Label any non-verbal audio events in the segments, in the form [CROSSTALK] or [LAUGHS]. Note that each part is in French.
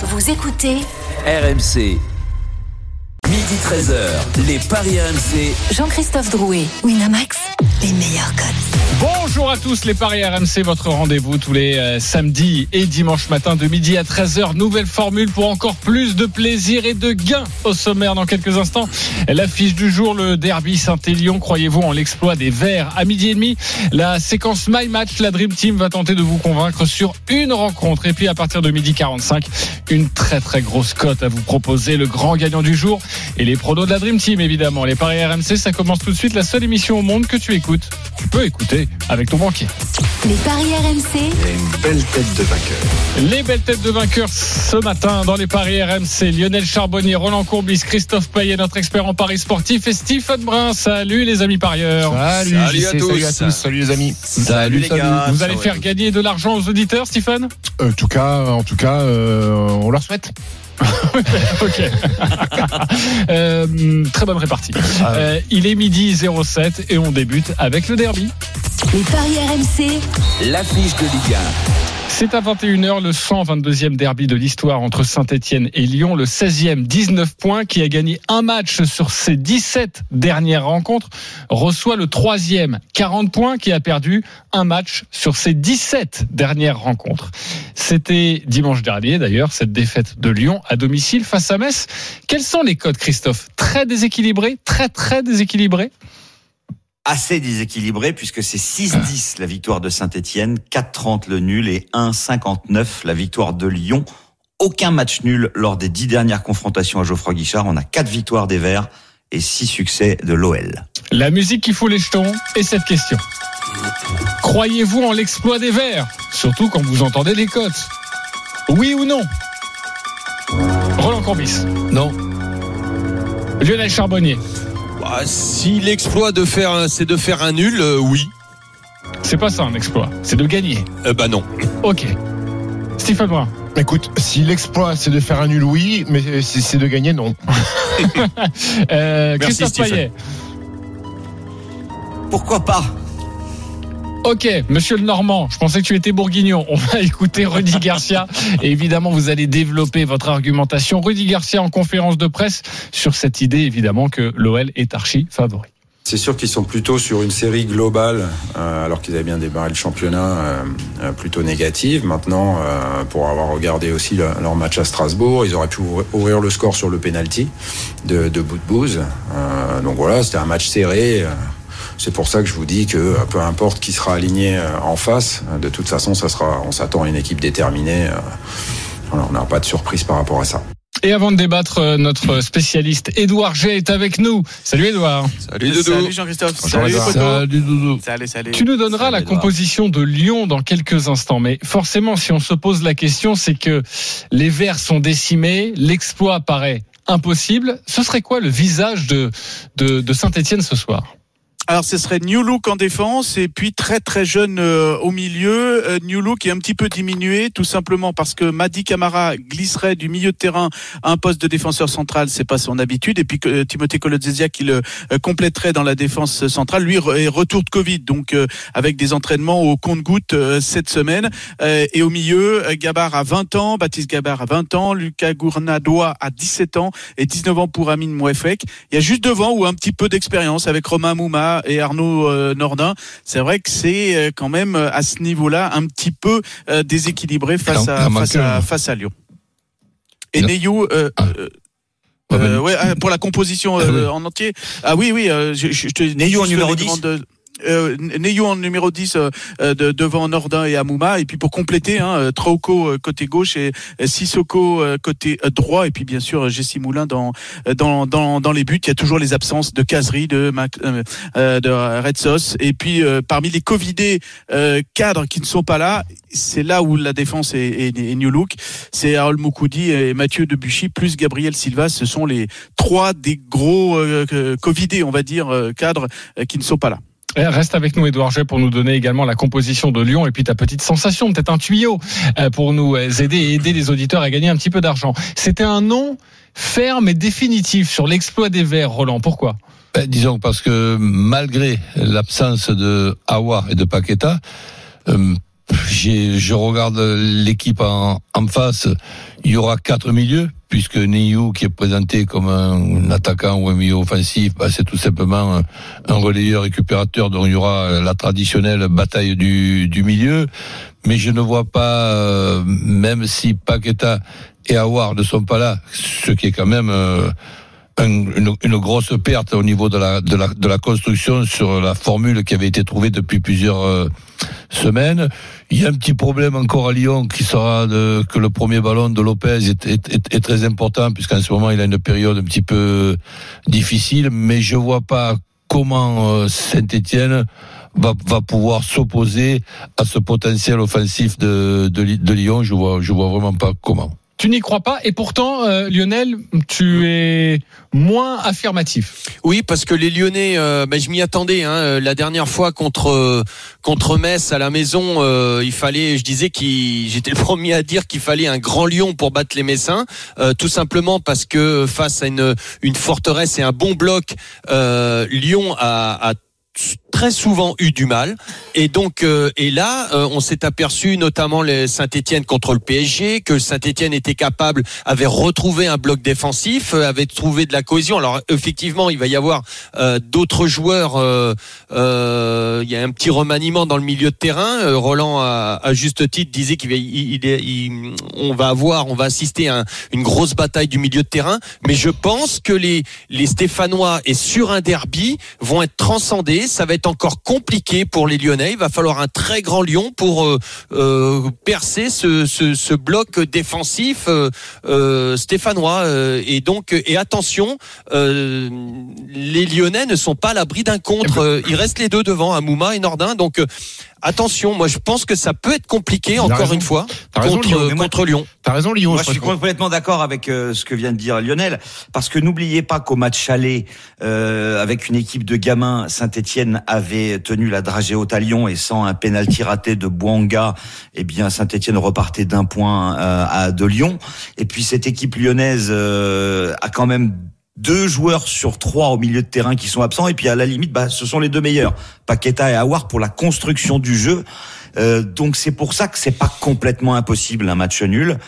Vous écoutez RMC. Midi 13h, les Paris RMC. Jean-Christophe Drouet, Winamax, les meilleurs codes. Bonjour à tous les Paris RMC, votre rendez-vous tous les euh, samedis et dimanches matin de midi à 13h. Nouvelle formule pour encore plus de plaisir et de gains au sommaire dans quelques instants. L'affiche du jour, le derby Saint-Élion. Croyez-vous en l'exploit des Verts à midi et demi? La séquence My Match, la Dream Team va tenter de vous convaincre sur une rencontre. Et puis à partir de midi 45, une très très grosse cote à vous proposer. Le grand gagnant du jour et les pronos de la Dream Team évidemment. Les Paris RMC, ça commence tout de suite. La seule émission au monde que tu écoutes. Tu peux écouter avec ton banquier. Les paris RMC, Il y a une belle tête de vainqueur. Les belles têtes de vainqueurs ce matin dans les paris RMC. Lionel Charbonnier, Roland Courbis, Christophe Payet, notre expert en paris sportif et Stephen Brun. Salut les amis parieurs. Salut, Salut JC, à tous. salut à tous, salut les amis. Salut les gars. Vous allez faire gagner de l'argent aux auditeurs, Stephen En tout cas, en tout cas, euh, on leur souhaite. [LAUGHS] Ok. [LAUGHS] Euh, très bonne répartie. Euh, il est midi 07 et on débute avec le derby. les paris RMC, L'affiche de Ligue C'est à 21h le 122e derby de l'histoire entre Saint-Etienne et Lyon, le 16e 19 points qui a gagné un match sur ses 17 dernières rencontres, reçoit le 3e 40 points qui a perdu un match sur ses 17 dernières rencontres. C'était dimanche dernier d'ailleurs cette défaite de Lyon à domicile face à Metz. Quels sont les codes Christophe? Très déséquilibrés, très très déséquilibrés? Assez déséquilibré puisque c'est 6-10 la victoire de Saint-Etienne, 4-30 le nul et 1-59 la victoire de Lyon. Aucun match nul lors des dix dernières confrontations à Geoffroy Guichard. On a quatre victoires des Verts et six succès de l'OL. La musique qui fout les jetons et cette question. Croyez-vous en l'exploit des Verts Surtout quand vous entendez les cotes? Oui ou non? Roland Courbis. Non. Lionel Charbonnier. Bah, si l'exploit de faire, un- c'est de faire un nul, euh, oui. C'est pas ça un exploit, c'est de gagner. Euh, bah non. Ok. Stéphane Brun. Écoute, si l'exploit c'est de faire un nul, oui, mais si c'est de gagner, non. [LAUGHS] Euh, Merci, Christophe. Payet. Pourquoi pas? Ok, monsieur le Normand, je pensais que tu étais bourguignon. On va [LAUGHS] écouter Rudy Garcia. Et évidemment, vous allez développer votre argumentation. Rudy Garcia en conférence de presse sur cette idée, évidemment, que l'OL est archi favori. C'est sûr qu'ils sont plutôt sur une série globale, euh, alors qu'ils avaient bien démarré le championnat euh, euh, plutôt négative. Maintenant, euh, pour avoir regardé aussi le- leur match à Strasbourg, ils auraient pu ouvrir- le score sur le penalty de, de bout de bouse. Euh, donc voilà, c'était un match serré. C'est pour ça que je vous dis que euh, peu importe qui sera aligné euh, en face, euh, de toute façon, ça sera, on s'attend à une équipe déterminée. voilà, on n'a pas de surprise par rapport à ça. Et avant de débattre, notre spécialiste Édouard G est avec nous. Salut Édouard. Salut Doudou. Salut Jean-Christophe. Salut. Salut Doudou. Salut, salut. Tu nous donneras Salut, la composition de Lyon dans quelques instants. Mais forcément, si on se pose la question, c'est que les Verts sont décimés, l'exploit paraît impossible. Ce serait quoi le visage de, de, de Saint-Etienne ce soir? Alors, ce serait New Look en défense et puis très très jeune euh, au milieu. Euh, New Look est un petit peu diminué, tout simplement parce que Madi Camara glisserait du milieu de terrain à un poste de défenseur central, c'est pas son habitude. Et puis euh, Timothée Kolodziejczak qui le euh, compléterait dans la défense centrale, lui est retour de Covid, donc euh, avec des entraînements au compte-goutte euh, cette semaine. Et au milieu, Gabar a 20 ans, Baptiste Gabar a 20 ans, Lucas Gournadois a 17 ans et 19 ans pour Amine Mouefek. Il y a juste devant ou un petit peu d'expérience avec Romain Mouma et Arnaud euh, Nordin. C'est vrai que c'est euh, quand même euh, à ce niveau-là un petit peu déséquilibré face à, face face Lyon. Et Neyou, euh, Ah. euh, Ah, ben- ouais, ah, pour la composition euh, en entier. Ah oui, oui, je, je, te Neyou en numéro les 10. Euh, Neyou en numéro 10 euh, euh, de, devant Nordin et Amouma. Et puis pour compléter hein, euh, euh, côté gauche et Sissoko côté droit. Et puis bien sûr Jessie Moulin dans, dans dans dans les buts. Il y a toujours les absences de Casery de euh, de Red Sauce et puis parmi les covidés cadres qui ne sont pas là c'est là où la défense est, est, est new look. C'est Harold Moukoudi et Mathieu Debuchy plus Gabriel Silva. Ce sont les trois des gros covidés on va dire cadres qui ne sont pas là Reste avec nous, Edouard J, pour nous donner également la composition de Lyon et puis ta petite sensation, peut-être un tuyau euh, pour nous euh, aider et aider les auditeurs à gagner un petit peu d'argent. C'était un nom ferme et définitif sur l'exploit des Verts, Roland. Pourquoi? Ben, disons parce que malgré l'absence de Awa et de Paqueta, euh, je regarde l'équipe en, en face. Il y aura quatre milieux, puisque Niyu, qui est présenté comme un attaquant ou un milieu offensif, bah, c'est tout simplement un, un relayeur récupérateur. Donc il y aura la traditionnelle bataille du, du milieu. Mais je ne vois pas, euh, même si Paqueta et Awar ne sont pas là, ce qui est quand même euh, un- une, grosse perte au niveau de la, construction sur la formule qui avait été trouvée depuis plusieurs euh, semaines. Il y a un petit problème encore à Lyon qui sera que le premier ballon de Lopez est, très important puisqu'en ce moment il a une période un petit peu difficile, mais je vois pas comment Saint-Etienne va, va pouvoir s'opposer à ce potentiel offensif de Lyon. Je vois, je vois vraiment pas comment. Tu n'y crois pas et pourtant, euh, Lionel, tu es moins affirmatif. Oui, parce que les Lyonnais, euh, ben, je m'y attendais. Hein, euh, la dernière fois contre euh, contre Metz à la maison, euh, il fallait, je disais qu'il, j'étais le premier à dire qu'il fallait un grand lion pour battre les Messins, euh, tout simplement parce que face à une une forteresse et un bon bloc, Lyon a, a très souvent eu du mal. Et donc euh, et là euh, on s'est aperçu notamment les Saint-Étienne contre le PSG que Saint-Étienne était capable avait retrouvé un bloc défensif euh, avait trouvé de la cohésion. Alors effectivement il va y avoir euh, d'autres joueurs euh, il y a un petit remaniement dans le milieu de terrain. Roland à, à juste titre disait qu'il il, il on va avoir on va assister à un- une grosse bataille du milieu de terrain. Mais je pense que les les Stéphanois et sur un derby vont être transcendés ça va être encore compliqué pour les Lyonnais. Il va falloir un très grand Lyon pour euh, euh, percer ce, ce, ce bloc défensif euh, stéphanois. Et donc, et attention, les Lyonnais ne sont pas à l'abri d'un contre. Euh, Il reste les deux devant, Amouma et Nordin. Donc, attention. Moi, je pense que ça peut être compliqué encore raison. une fois raison, contre, Lyon. Moi- contre Lyon. T'as raison, Lyon. Moi, je je suis complètement d'accord avec euh, ce que vient de dire Lionel, parce que n'oubliez pas qu'au match aller, euh, avec une équipe de gamins, Saint-Étienne avait tenu la dragée haute à Lyon et sans un pénalty raté de Bouanga, eh bien Saint-Étienne repartait d'un point euh, à de Lyon. Et puis cette équipe lyonnaise euh, a quand même deux joueurs sur trois au milieu de terrain qui sont absents. Et puis à la limite bah, ce sont les deux meilleurs Paqueta et Awar pour la construction du jeu. Euh, donc c'est pour ça que c'est pas complètement impossible un match nul.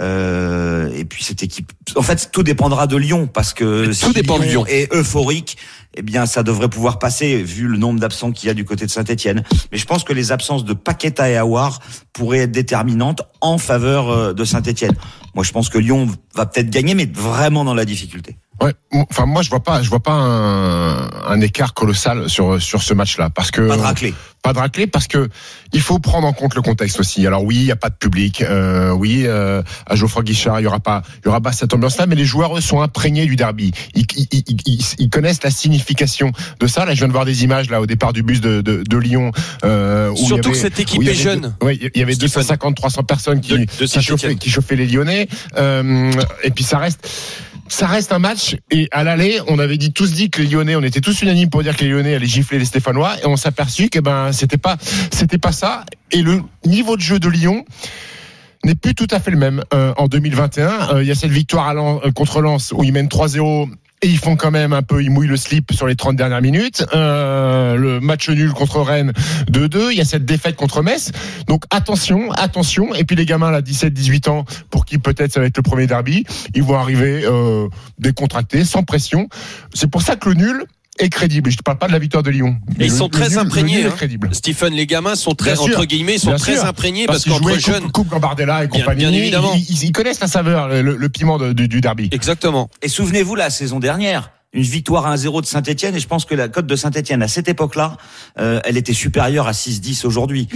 Euh, et puis cette équipe en fait tout dépendra de Lyon parce que Tout si dépend de Lyon. est euphorique eh bien ça devrait pouvoir passer vu le nombre d'absents qu'il y a du côté de Saint-Etienne mais je pense que les absences de Paqueta et Awar pourraient être déterminantes en faveur euh, de Saint-Etienne moi je pense que Lyon va peut-être gagner mais vraiment dans la difficulté Ouais, enfin moi je vois pas, je vois pas un, un écart colossal sur sur ce match-là parce que pas de raclée pas de raclée parce que il faut prendre en compte le contexte aussi. Alors oui, il y a pas de public, euh, oui, euh, à Geoffroy Guichard, il y aura pas, il y aura pas cette ambiance-là, mais les joueurs eux sont imprégnés du derby. Ils, ils, ils, ils- connaissent la signification de ça. Là, je viens de voir des images là au départ du bus de de, de Lyon. Euh, où il y Surtout avait- que cette équipe est jeune. ouais, il y avait Stephen. 250, 300 personnes qui, De- de qui chauffaient, qui chauffaient les Lyonnais. Euh, et puis ça reste ça reste un match et à l'aller, on avait dit tous dit que les Lyonnais, on était tous unanimes pour dire que les Lyonnais allaient gifler les Stéphanois et on s'est aperçu que ben c'était pas c'était pas ça et le niveau de jeu de Lyon n'est plus tout à fait le même euh, en 2021. Euh, Il y a cette victoire à euh, contre Lens où ils mènent 3-0 et ils font quand même un peu, ils mouillent le slip sur les 30 dernières minutes. Euh, le match nul contre Rennes 2-2. Il y a cette défaite contre Metz. Donc attention, attention. Et puis les gamins là, 17-18 ans, pour qui peut-être ça va être le premier derby, ils vont arriver euh, décontractés, sans pression. C'est pour ça que le nul est crédible. Je ne parle pas de la victoire de Lyon. Mais ils le- sont le très nul- imprégnés, hein. Stephen, les gamins sont très, Bien entre guillemets, ils sont très sûr. imprégnés Parce parce, qu'ils qu'entre jeunes. Coupe, coupe Gambardella et Bien- compagnie. bien évidemment. Ils, ils- ils connaissent la saveur, le, le piment de- du, du derby. Exactement. Et souvenez-vous la saison dernière, une victoire à 1-0 de Saint-Etienne, et je pense que la cote de Saint-Etienne à cette époque-là, euh, elle était supérieure à 6-10 aujourd'hui.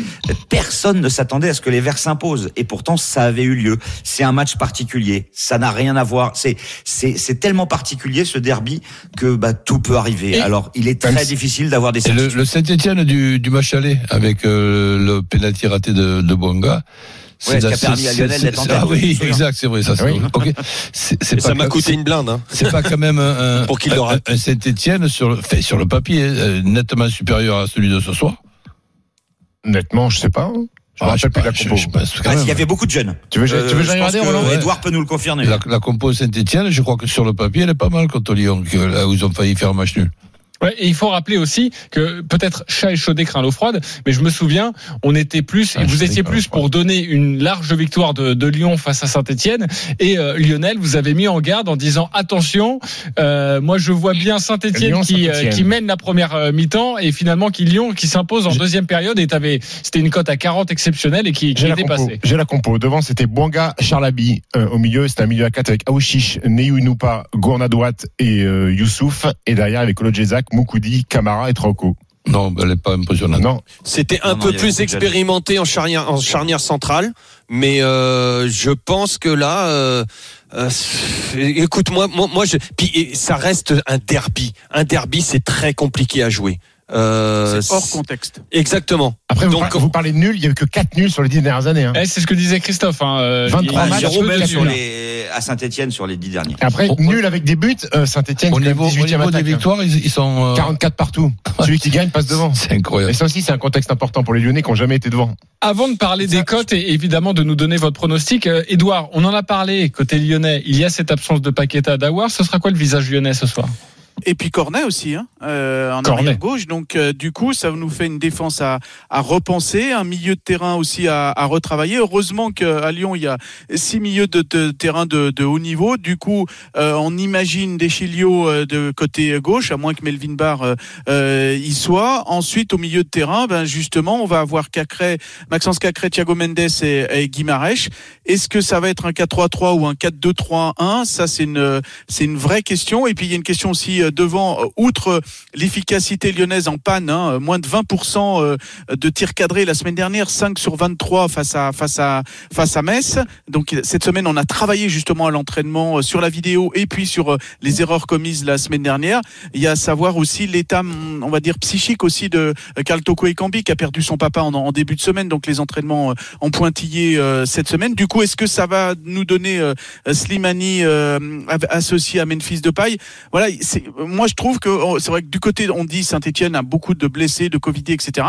Personne ne s'attendait à ce que les Verts s'imposent, et pourtant ça avait eu lieu. C'est un match particulier, ça n'a rien à voir. C'est c'est c'est tellement particulier ce derby que bah tout peut arriver. Et- Alors il est très difficile d'avoir des le, le Saint-Etienne du, du match aller avec euh, le pénalty raté de, de Bonga. Ouais, qui a permis à Lionel d'être en tête, Ah je oui, exact, c'est vrai, ça. Oui. ça pas m'a coûté une blinde. Hein. [LAUGHS] C'est pas quand même un, Pour qu'il un- Saint-Etienne sur le, fait, sur le papier euh, nettement supérieur à celui de ce soir. Honnêtement, je sais pas. hein. Je me Ah, rappelle plus de la je- compo. je Ah, il y avait beaucoup de jeunes. Tu veux, tu veux je pense regarder, que Roland? Ouais. Edouard peut nous le confirmer. La, la compo Saint-Etienne, je crois que sur le papier, elle est pas mal contre Lyon, que là où ils ont failli faire un match nul. Ouais, et il faut rappeler aussi que peut-être chat échaudé craint l'eau froide, mais je me souviens, on était plus, et vous chaudé étiez plus pour donner une large victoire de, de Lyon face à Saint-Etienne. Et euh, Lionel, vous avez mis en garde en disant attention, euh, moi je vois bien Saint-Etienne qui, euh, qui mène la première euh, mi-temps et finalement qui Lyon qui s'impose en deuxième période. Et c'était une cote à 40 exceptionnelle et qui, qui est dépassée. J'ai la compo. Devant, c'était Bouanga, Charlabi. Euh, au milieu, c'était un milieu à 4 avec Aouchiche, Neyouinoupa, Gournadouat et euh, Youssouf. Et derrière, avec Olodjezak, Moukoudi, Camara et Trauco. Non, elle n'est pas impressionnante. Non, C'était un Non, non, peu avait plus expérimenté en charnière, en charnière centrale, mais euh, je pense que là, euh, euh, écoute, moi, moi, moi, je, puis ça reste un derby. Un derby, c'est très compliqué à jouer. Euh, C'est hors contexte. Exactement. Après, vous, Donc, par- vous parlez de nul. Il y a eu que 4 nuls sur les 10 dernières années. hein. Eh, c'est ce que disait Christophe. Hein. euh, 23 il y a matchs, sur les, à Saint-Etienne sur les dix derniers. Après, Au- nul avec des buts, euh, Saint-Etienne, Au niveau, au 18e niveau des attaque. hein. victoires, ils, ils sont. euh, 44 partout. [LAUGHS] Celui qui gagne passe devant. C'est Et incroyable. ça aussi, c'est un contexte important pour les Lyonnais qui n'ont jamais été devant. Avant de parler des cotes et évidemment de nous donner votre pronostic, euh, Edouard, on en a parlé côté lyonnais. Il y a cette absence de Paqueta d'Awar. Ce sera quoi le visage lyonnais ce soir? Et puis Cornet aussi, hein, euh, en Cornet. arrière gauche. Donc euh, du coup, ça nous fait une défense à, à repenser, un milieu de terrain aussi à, à retravailler. Heureusement qu'à Lyon, il y a six milieux de, de terrain de, de haut niveau. Du coup, euh, on imagine des Chilio euh, de côté gauche, à moins que Melvin Barr euh, euh, y soit. Ensuite, au milieu de terrain, ben justement, on va avoir Cacré, Maxence Cacré, Thiago Mendes et, et Guimarèche. Est-ce que ça va être un 4-3-3 ou un 4-2-3-1 Ça, c'est une c'est une vraie question. Et puis il y a une question aussi devant, euh, outre l'efficacité lyonnaise en panne, hein, euh, moins de 20% euh, de tirs cadrés la semaine dernière, 5 sur 23 face à face à face à Metz. Donc cette semaine, on a travaillé justement à l'entraînement euh, sur la vidéo et puis sur euh, les erreurs commises la semaine dernière. Il y a à savoir aussi l'état, on va dire psychique aussi de euh, Karl Toko Ekambi qui a perdu son papa en, en début de semaine. Donc les entraînements euh, ont pointillé euh, cette semaine. Du coup, est-ce que ça va nous donner euh, Slimani euh, associé à Memphis Depay? Voilà, c'est moi je trouve que oh, c'est vrai que du côté on dit Saint-Etienne a beaucoup de blessés, de Covid, etc.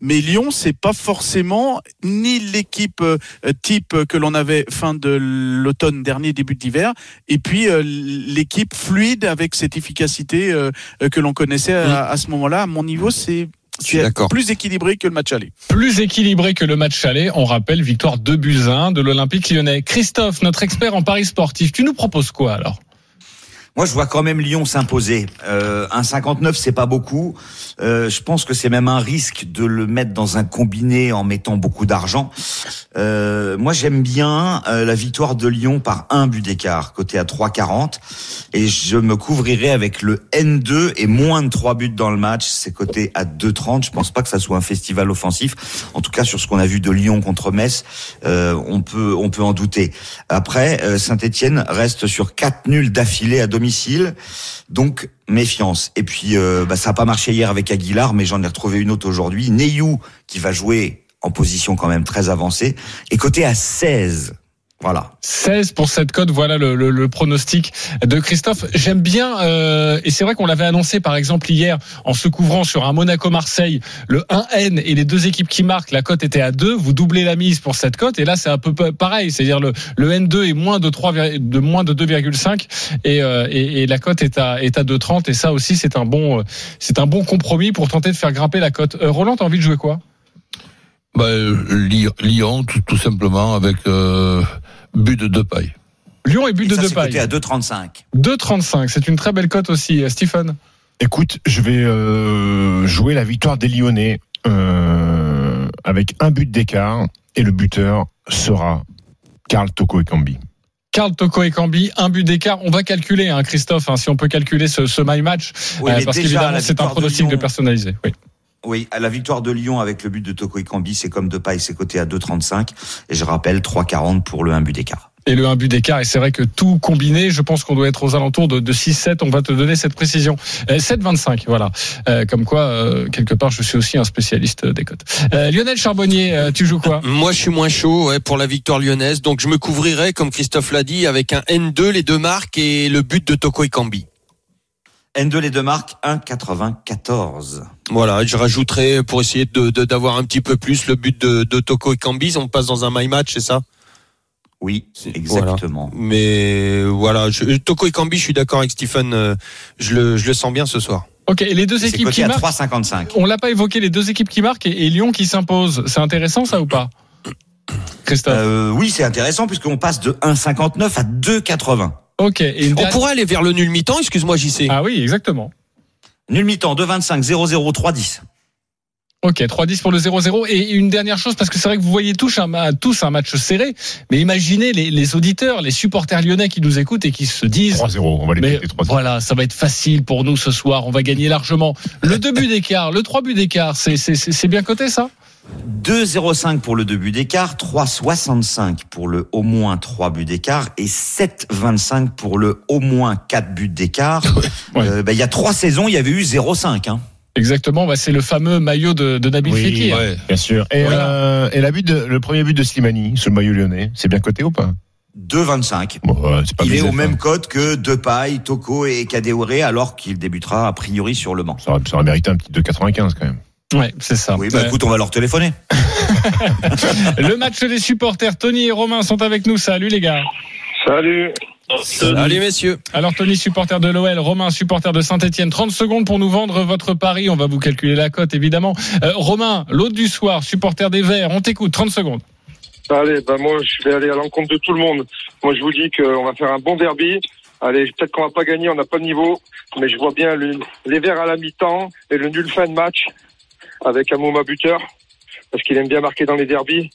Mais Lyon c'est pas forcément ni l'équipe euh, type que l'on avait fin de l'automne dernier, début d'hiver, et puis euh, l'équipe fluide avec cette efficacité euh, que l'on connaissait à, à ce moment-là. À mon niveau, c'est plus équilibré que le match aller. Plus équilibré que le match aller. On rappelle victoire 2 buts à 1 de l'Olympique lyonnais. Christophe, notre expert en paris sportif, tu nous proposes quoi alors? Moi, je vois quand même Lyon s'imposer. Euh, un 59, c'est pas beaucoup. Euh, je pense que c'est même un risque de le mettre dans un combiné en mettant beaucoup d'argent. Euh, moi, j'aime bien euh, la victoire de Lyon par un but d'écart, côté à 3,40. Et je me couvrirai avec le N2 et moins de 3 buts dans le match. C'est côté à 2,30. Je pense pas que ça soit un festival offensif. En tout cas, sur ce qu'on a vu de Lyon contre Metz, euh, on peut on peut en douter. Après, euh, Saint-Etienne reste sur quatre nuls d'affilée à domicile, donc méfiance. Et puis, euh, bah, ça n'a pas marché hier avec Aguilar, mais j'en ai retrouvé une autre aujourd'hui. Neyou, qui va jouer en position quand même très avancée, est coté à 16. Voilà. 16 pour cette cote, voilà le, le- le pronostic de Christophe. J'aime bien, euh, et c'est vrai qu'on l'avait annoncé par exemple hier en se couvrant sur un Monaco-Marseille, le 1N et les deux équipes qui marquent, la cote était à 2, vous doublez la mise pour cette cote, et là c'est un peu pa- pareil, c'est-à-dire le, le N2 est moins de 3, de moins de 2,5 et, euh, et, et la cote est à, est à 2,30 et ça aussi c'est un bon, euh, c'est un bon compromis pour tenter de faire grimper la cote. Euh, Roland, t'as envie de jouer quoi? Bah, euh, Lyon, tout, tout simplement, avec euh, but de deux pailles. Lyon et but Et de ça, pailles. à 2,35. 2,35, c'est une très belle cote aussi, euh, Stephen. Écoute, je vais euh, jouer la victoire des Lyonnais euh, avec un but d'écart et le buteur sera Karl Toko Ekambi. Karl Toko et Cambi, un but d'écart. On va calculer, hein, Christophe, hein, si on peut calculer ce, ce my match, Oui, euh, parce qu'évidemment c'est un de pronostic de, Lyon- personnalisé. Oui. Oui, à la victoire de Lyon avec le but de Toko Ekambi, c'est comme de paille, c'est coté à 2,35. Et je rappelle 3,40 pour le 1 but d'écart. Et le 1 but d'écart, et c'est vrai que tout combiné, je pense qu'on doit être aux alentours de, de 6-7. On va te donner cette précision. Euh, 7-25, voilà. Euh, comme quoi, euh, quelque part, je suis aussi un spécialiste des cotes. Euh, Lionel Charbonnier, euh, tu joues quoi? [LAUGHS] Moi, je suis moins chaud ouais, pour la victoire lyonnaise, donc je me couvrirai, comme Christophe l'a dit, avec un N2, les deux marques et le but de Toko Ekambi. N2 les deux marques, 1,94. Voilà, je rajouterai pour essayer de de- d'avoir un petit peu plus le but de, de Toko Ekambi. On passe dans un my match, c'est ça? Oui, exactement. Mais voilà, je, Toko Ekambi, je suis d'accord avec Stephen. euh, Je le, je le sens bien ce soir. Ok, et les deux C'est équipes qui à marquent. 3,55. On l'a pas évoqué, les deux équipes qui marquent et, et Lyon qui s'impose. C'est intéressant ça ou pas? Christophe? Euh, oui, c'est intéressant puisqu'on passe de 1,59 à 2,80. Ok, et une On dernière- pourrait aller vers le nul mi-temps, excuse-moi JC. Ah oui, exactement. Nul mi-temps, 2,25, 0,0, 3,10. Ok, 3-10 pour le 0-0. Et une dernière chose, parce que c'est vrai que vous voyez tous un, tous un match serré, mais imaginez les, les auditeurs, les supporters lyonnais qui nous écoutent et qui se disent 3-0, on va les mais péter 3-0. voilà, ça va être facile pour nous ce soir, on va gagner largement. Le 2 buts d'écart, le 3 buts d'écart, c'est- c'est c'est- c'est bien coté ça? 2,05 pour le 2 buts d'écart, 3,65 pour le au moins 3 buts d'écart et 7,25 pour le au moins 4 buts d'écart. [LAUGHS] Ouais. Euh, bah, il y a trois saisons, il y avait eu 0,5. Hein. Exactement, bah, c'est le fameux maillot de, de Nabil Oui, Fekir. Ouais. Bien sûr. Et, Voilà. euh, et la but de, le premier but de Slimani sur le maillot lyonnais, c'est bien coté ou pas? 2,25. bon, Il est au même code que Depay, Toko et Kadewere alors qu'il débutera a priori sur le banc. Ça aurait, ça aurait mérité un petit 2,95 quand même. Ouais, c'est ça. Oui, bah écoute, on va leur téléphoner. [LAUGHS] Le match des supporters, Tony et Romain sont avec nous. Salut les gars. Salut. Allez messieurs. Alors Tony, supporter de l'OL, Romain, supporter de Saint-Etienne. 30 secondes pour nous vendre votre pari. On va vous calculer la cote, évidemment. Euh, Romain, l'autre du soir, supporter des Verts. On t'écoute, 30 secondes. Allez, bah moi je vais aller à l'encontre de tout le monde. Moi je vous dis qu'on va faire un bon derby. Allez, peut-être qu'on va pas gagner, on n'a pas de niveau, mais je vois bien le- les verts à la mi-temps et le nul fin de match avec Amouma buteur parce qu'il aime bien marquer dans les derbys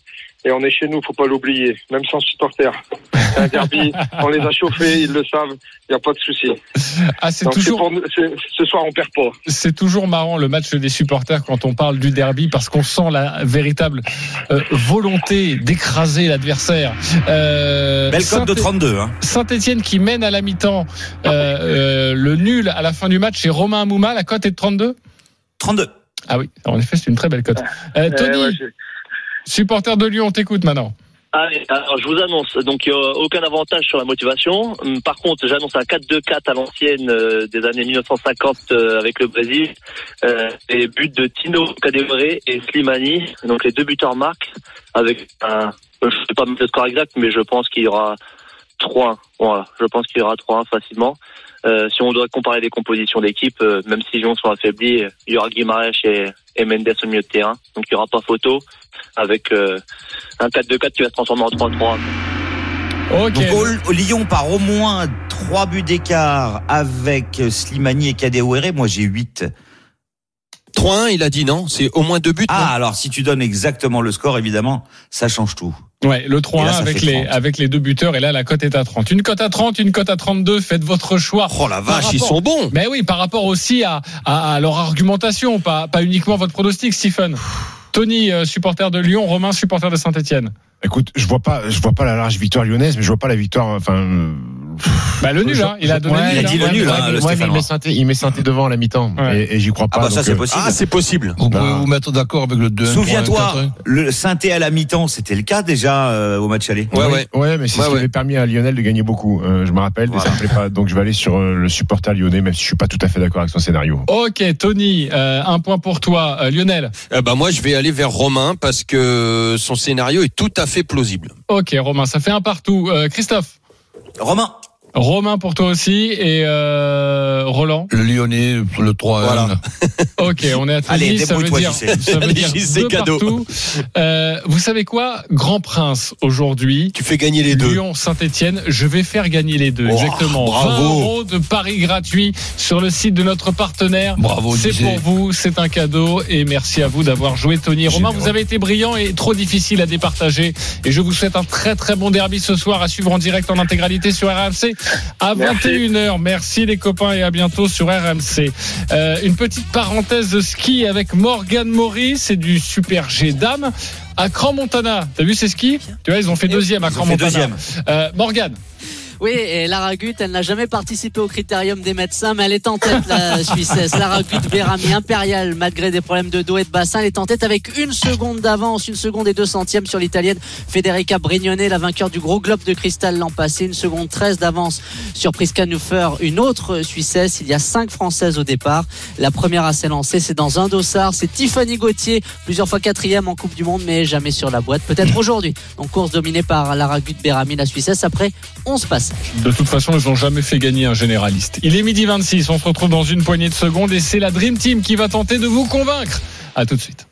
et on est chez nous, faut pas l'oublier, même sans supporter. Un derby, on les a chauffés, ils le savent, il n'y a pas de souci. Ah, c'est toujours, pour ce soir on perd pas. c'est toujours marrant le match des supporters quand on parle du derby parce qu'on sent la véritable euh, volonté d'écraser l'adversaire. Euh, Belle cote de Saint- 32. Hein. Saint-Etienne qui mène à la mi-temps euh, euh, le nul à la fin du match et Romain Amouma, la cote est de 32 32. Ah oui, en effet, c'est une très belle cote. Euh, Eh Tony, ouais, supporter de Lyon, on t'écoute maintenant. Allez, alors je vous annonce, donc il n'y a aucun avantage sur la motivation. Hum, Par contre, j'annonce un 4-2-4 à l'ancienne euh, des années 1950 euh, avec le Brésil. Euh, et but de Tino Kadewere et Slimani, donc les deux buteurs marquent avec un, je ne sais pas le score exact, mais je pense qu'il y aura 3 Voilà, je pense qu'il y aura 3 facilement. Euh, si on doit comparer les compositions d'équipe, euh, même si Lyon sont affaiblis, il y aura Guimarães et, et Mendes au milieu de terrain, donc il n'y aura pas photo avec euh, un 4-2-4 qui va se transformer en 3-3. Ok. Donc au, Lyon par au moins 3 buts d'écart avec Slimani et Kadewere. Moi j'ai 8. 3-1, il a dit non, c'est au moins deux buts. non? Ah, alors si tu donnes exactement le score, évidemment, ça change tout. Ouais, le Et 3-1 là, ça avec les, 30. avec les deux buteurs, et là, la cote est à 30. Une cote à 30, une cote à 32, faites votre choix. Oh la vache, ils sont bons. Mais oui, par rapport aussi à, à, à leur argumentation, pas, pas uniquement votre pronostic, Stephen. Tony, euh, supporter de Lyon, Romain, supporter de Saint-Etienne. Écoute, je vois pas, je vois pas la large victoire lyonnaise, mais je vois pas la victoire. Enfin, euh, Bah, le nul, hein, il a donné ouais, nul. il a dit hein. le nul, ouais, hein, mais- le ouais, mais il met Sainté, il met Sainté devant à la mi-temps, Ouais. et, et j'y crois pas. Ah bah ça c'est euh, possible. Ah, c'est possible. Vous pouvez Non. vous mettre d'accord avec le 2 Souviens-toi, le synthé à la mi-temps, c'était le cas déjà euh, au match aller. Ouais, ouais. ouais, mais c'est Ouais, ce qui ouais. avait permis à Lionel de gagner beaucoup. Euh, je me rappelle, mais Voilà. ça me plaît pas. Donc je vais aller sur le supporter lyonnais, même si je suis pas tout à fait d'accord avec son scénario. Ok, Tony, euh, un point pour toi. Euh, Lionel. Ben moi, je vais aller vers Romain parce que son scénario est tout à fait plausible. Ok, Romain, ça fait un partout. Christophe. Romain, Romain pour toi aussi et euh, Roland. Le Lyonnais, le 3 Voilà. [LAUGHS] Ok, on est à Allez, ça veut débrouille-toi, dire, ça veut Allez, dire deux cadeau. partout. Euh, vous savez quoi? Grand Prince aujourd'hui. Tu fais gagner les deux. Lyon Saint-Etienne, je vais faire gagner les deux. Oh, exactement. bravo. 20 euros de paris gratuit sur le site de notre partenaire. Bravo, C'est pour vous, c'est un cadeau et merci à vous d'avoir joué Tony. Romain, vous avez été brillant et trop difficile à départager et je vous souhaite un très très bon derby ce soir à suivre en direct en intégralité sur RMC à Merci. 21h. Merci les copains et à bientôt sur RMC. Euh, une petite parenthèse de ski avec Morgan Maurice et du Super G Dame à Cran-Montana. T'as vu ces skis? Tu vois, ils ont fait deuxième à fait Cran-Montana. deuxième. Euh, Morgan. Oui, et Lara Gut, elle n'a jamais participé au critérium des médecins, mais elle est en tête, la Suissesse. Lara Gut, Bérami impériale, malgré des problèmes de dos et de bassin. Elle est en tête avec une seconde d'avance, une seconde et deux centièmes sur l'italienne Federica Brignone, la vainqueur du gros globe de cristal l'an passé. Une seconde 13 d'avance sur Priska une autre Suissesse. Il y a cinq Françaises au départ. La première à s'élancer, c'est dans un dossard. C'est Tiffany Gauthier, plusieurs fois quatrième en Coupe du Monde, mais jamais sur la boîte. Peut-être aujourd'hui. Donc course dominée par Lara Gut, Bérami, la Suissesse, après 11 passages. Passage. De toute façon, ils n'ont jamais fait gagner un généraliste. Il est midi 26, on se retrouve dans une poignée de secondes et c'est la Dream Team qui va tenter de vous convaincre. À tout de suite.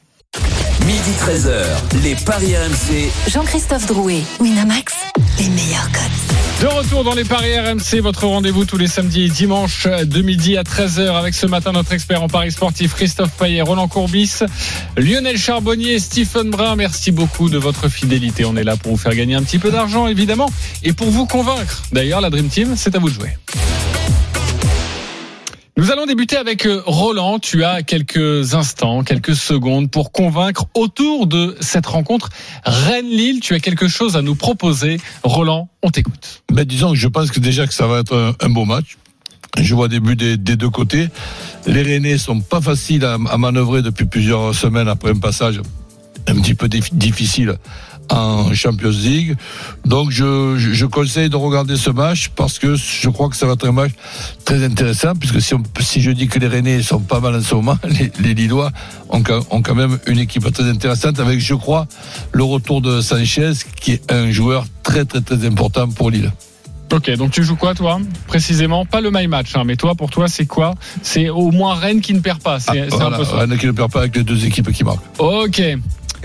Midi 13h, les Paris RMC. Jean-Christophe Drouet, Winamax, les meilleurs codes. De retour dans les Paris RMC, votre rendez-vous tous les samedis et dimanches de midi à 13h avec ce matin notre expert en Paris sportif Christophe Payet, Roland Courbis, Lionel Charbonnier, Stephen Brun. Merci beaucoup de votre fidélité. On est là pour vous faire gagner un petit peu d'argent évidemment et pour vous convaincre. D'ailleurs, la Dream Team, c'est à vous de jouer. Nous allons débuter avec euh, Roland. Tu as quelques instants, quelques secondes pour convaincre autour de cette rencontre Rennes-Lille. Tu as quelque chose à nous proposer. Roland, on t'écoute. Ben, disons que je pense déjà que ça va être un, beau match. Je vois des buts des, deux côtés. Les Rennais sont pas faciles à, à manœuvrer depuis plusieurs semaines après un passage un petit peu dif- difficile en Champions League. Donc je, je, conseille de regarder ce match parce que je crois que ça va être un match très intéressant puisque si, on, si je dis que les Rennais sont pas mal en ce moment, [LAUGHS] les, les Lillois ont, quand- ont quand même une équipe très intéressante avec, je crois, le retour de Sanchez qui est un joueur très très très important pour Lille. Ok, donc tu joues quoi toi Précisément, pas le my match, hein, mais toi, pour toi, c'est quoi? C'est au moins Rennes qui ne perd pas. C'est c'est Ah, Voilà, un peu ça. Rennes qui ne perd pas avec les deux équipes qui marquent. Ok. Et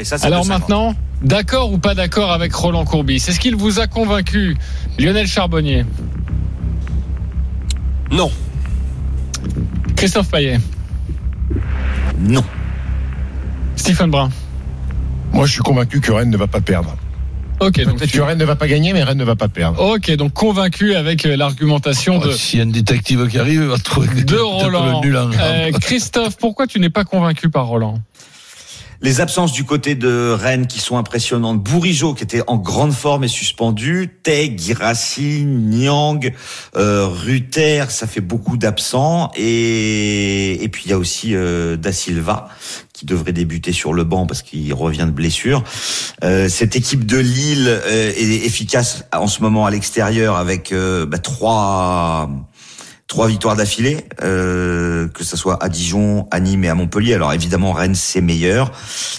ça, c'est Alors 2,50. maintenant, d'accord ou pas d'accord avec Roland Courbis? Est-ce qu'il vous a convaincu Lionel Charbonnier? Non. Christophe Payet? Non. Stephen Brun? Moi, je suis convaincu que Rennes ne va pas perdre. Ok, donc Peut-être tu- que Rennes ne va pas gagner, mais Rennes ne va pas perdre. Ok, donc convaincu avec euh, l'argumentation de, S'il y a un détective qui arrive, il va trouver de [LAUGHS] Roland. le nul en- Euh, [LAUGHS] Christophe, pourquoi tu n'es pas convaincu par Roland? Les absences du côté de Rennes qui sont impressionnantes. Bourigeau qui était en grande forme et suspendu. Teg, Girassi, Niang, euh, Ruther, ça fait beaucoup d'absents. Et, puis il y a aussi euh, Da Silva qui devrait débuter sur le banc parce qu'il revient de blessure. Euh, cette équipe de Lille euh, est efficace en ce moment à l'extérieur avec bah, trois trois victoires d'affilée, euh, que ce soit à Dijon, à Nîmes et à Montpellier. Alors évidemment, Rennes, c'est meilleur.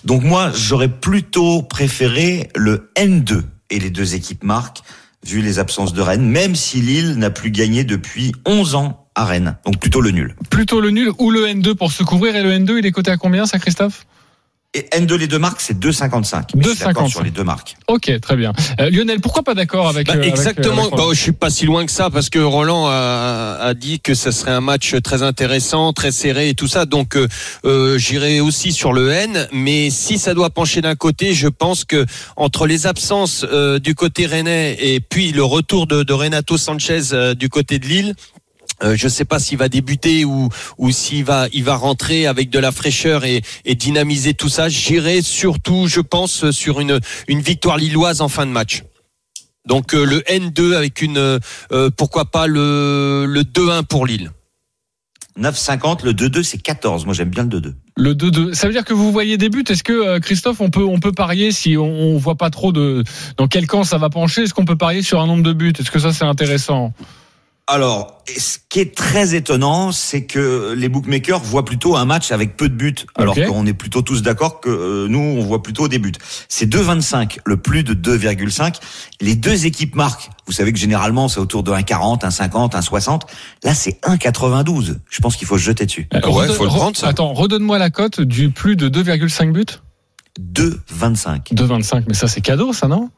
Donc moi, j'aurais plutôt préféré le N2 et les deux équipes marquent, vu les absences de Rennes, même si Lille n'a plus gagné depuis 11 ans à Rennes. Donc plutôt le nul. Plutôt le nul ou le N2 pour se couvrir et le N2, il est coté à combien ça, Christophe? Et N2, les deux marques, c'est 2,55. Mais je suis d'accord 2,55. sur les deux marques. Ok, très bien. Euh, Lionel, pourquoi pas d'accord avec Bah, euh, avec, euh, exactement. avec Bah, je suis pas si loin que ça parce que Roland a, a dit que ça serait un match très intéressant, très serré et tout ça. Donc euh, j'irai aussi sur le N. Mais si ça doit pencher d'un côté, je pense que entre les absences euh, du côté rennais et puis le retour de, de Renato Sanchez euh, du côté de Lille. Euh, je ne sais pas s'il va débuter ou, ou s'il va, il va rentrer avec de la fraîcheur et, et dynamiser tout ça. J'irai surtout, je pense, sur une, une victoire lilloise en fin de match. Donc euh, le N2 avec une euh, euh, pourquoi pas le, le 2-1 pour Lille. 9,50, le 2-2, c'est 14. Moi, j'aime bien le 2-2. Le 2-2. Ça veut dire que vous voyez des buts. Est-ce que euh, Christophe, on peut on peut parier si on, on voit pas trop de dans quel camp ça va pencher? Est-ce qu'on peut parier sur un nombre de buts? Est-ce que ça c'est intéressant? Alors, ce qui est très étonnant, c'est que les bookmakers voient plutôt un match avec peu de buts, alors qu'on est plutôt tous d'accord que euh, nous, on voit plutôt des buts. C'est 2,25, le plus de 2,5. Les deux équipes marquent. Vous savez que généralement, c'est autour de 1,40, 1,50, 1,60. Là, c'est 1,92. Je pense qu'il faut se jeter dessus. Euh, ouais, faut le re- prendre, ça. Attends, redonne-moi la cote du plus de 2,5 buts 2,25. 2,25. Mais ça c'est cadeau, ça non?